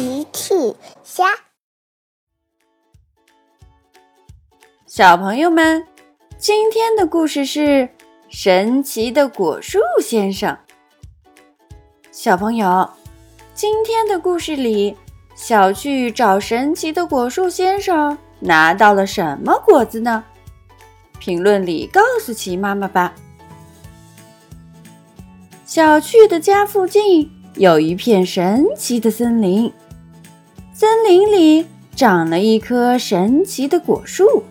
奇趣虾，小朋友们，今天的故事是神奇的果树先生。小朋友，今天的故事里，小趣找神奇的果树先生拿到了什么果子呢？评论里告诉奇妈妈吧。小趣的家附近。有一片神奇的森林，森林里长了一棵神奇的果树，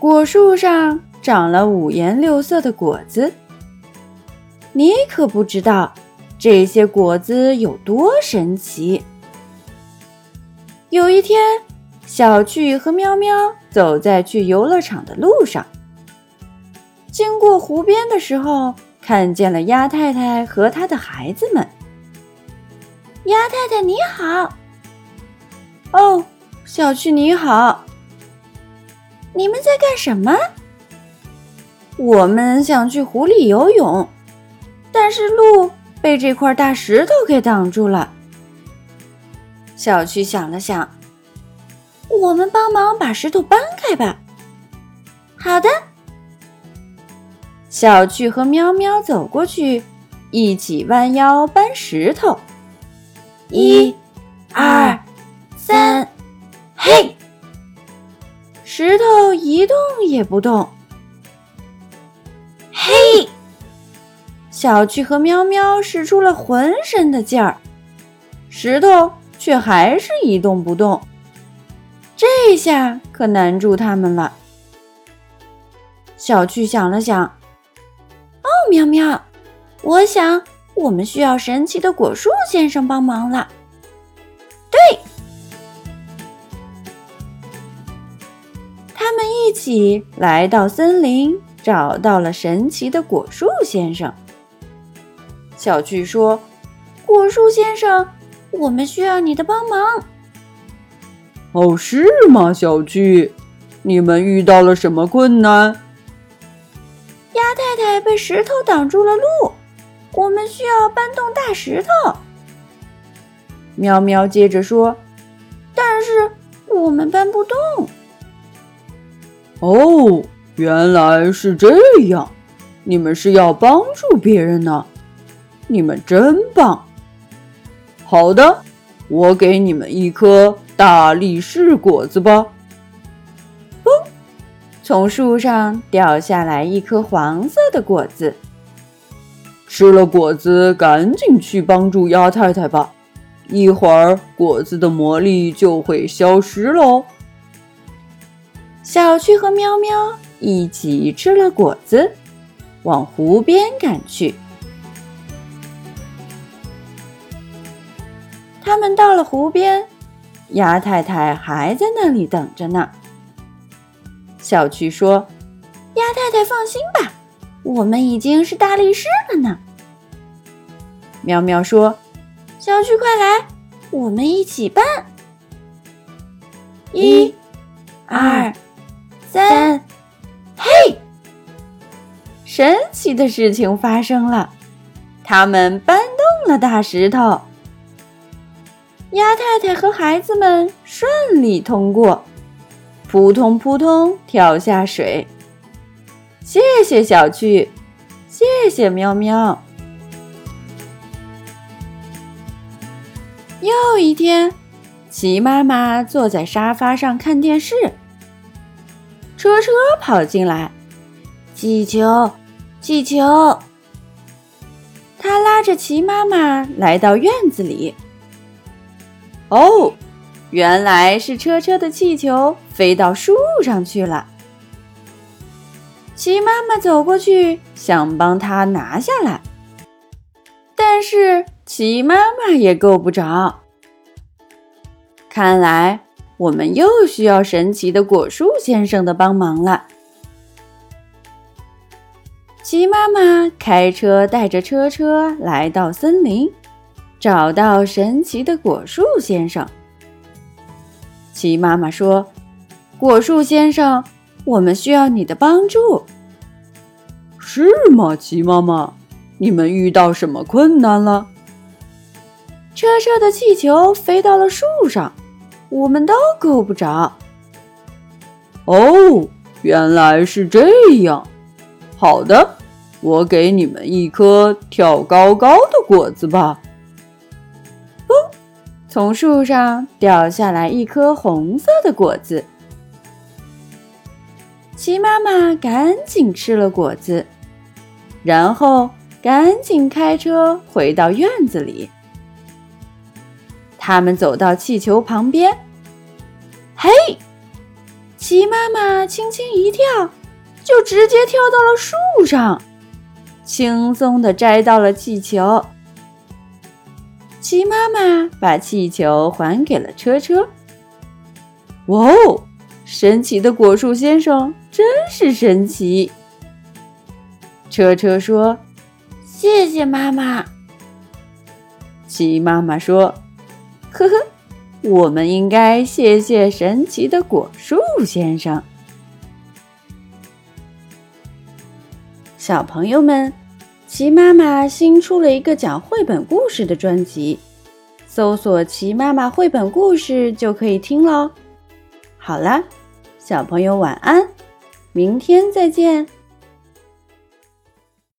果树上长了五颜六色的果子。你可不知道这些果子有多神奇。有一天，小趣和喵喵走在去游乐场的路上，经过湖边的时候。看见了鸭太太和她的孩子们。鸭太太你好，哦，小趣你好，你们在干什么？我们想去湖里游泳，但是路被这块大石头给挡住了。小趣想了想，我们帮忙把石头搬开吧。好的。小趣和喵喵走过去，一起弯腰搬石头。一、二、三，嘿！石头一动也不动。嘿！小趣和喵喵使出了浑身的劲儿，石头却还是一动不动。这下可难住他们了。小趣想了想。哦喵喵，我想我们需要神奇的果树先生帮忙了。起来到森林，找到了神奇的果树先生。小趣说：“果树先生，我们需要你的帮忙。”哦，是吗，小趣？你们遇到了什么困难？鸭太太被石头挡住了路，我们需要搬动大石头。喵喵接着说：“但是我们搬不动。”哦，原来是这样，你们是要帮助别人呢，你们真棒。好的，我给你们一颗大力士果子吧。嘣从树上掉下来一颗黄色的果子，吃了果子赶紧去帮助鸭太太吧，一会儿果子的魔力就会消失喽。小趣和喵喵一起吃了果子，往湖边赶去。他们到了湖边，鸭太太还在那里等着呢。小趣说：“鸭太太，放心吧，我们已经是大力士了呢。”喵喵说：“小趣，快来，我们一起办。”一、二、三，嘿！神奇的事情发生了，他们搬动了大石头，鸭太太和孩子们顺利通过。扑通扑通跳下水，谢谢小趣，谢谢喵喵。又一天，齐妈妈坐在沙发上看电视，车车跑进来，气球，气球。他拉着齐妈妈来到院子里。哦。原来是车车的气球飞到树上去了。齐妈妈走过去想帮他拿下来，但是齐妈妈也够不着。看来我们又需要神奇的果树先生的帮忙了。齐妈妈开车带着车车来到森林，找到神奇的果树先生。齐妈妈说：“果树先生，我们需要你的帮助。”是吗，齐妈妈？你们遇到什么困难了？车车的气球飞到了树上，我们都够不着。哦，原来是这样。好的，我给你们一颗跳高高的果子吧。哦，从树上掉下来一颗红色的果子。鸡妈妈赶紧吃了果子，然后赶紧开车回到院子里。他们走到气球旁边，嘿，鸡妈妈轻轻一跳，就直接跳到了树上，轻松的摘到了气球。鸡妈妈把气球还给了车车。哇哦！神奇的果树先生真是神奇。车车说：“谢谢妈妈。”鸡妈妈说：“呵呵，我们应该谢谢神奇的果树先生。”小朋友们，齐妈妈新出了一个讲绘本故事的专辑，搜索“齐妈妈绘本故事”就可以听喽。好了，小朋友晚安，明天再见。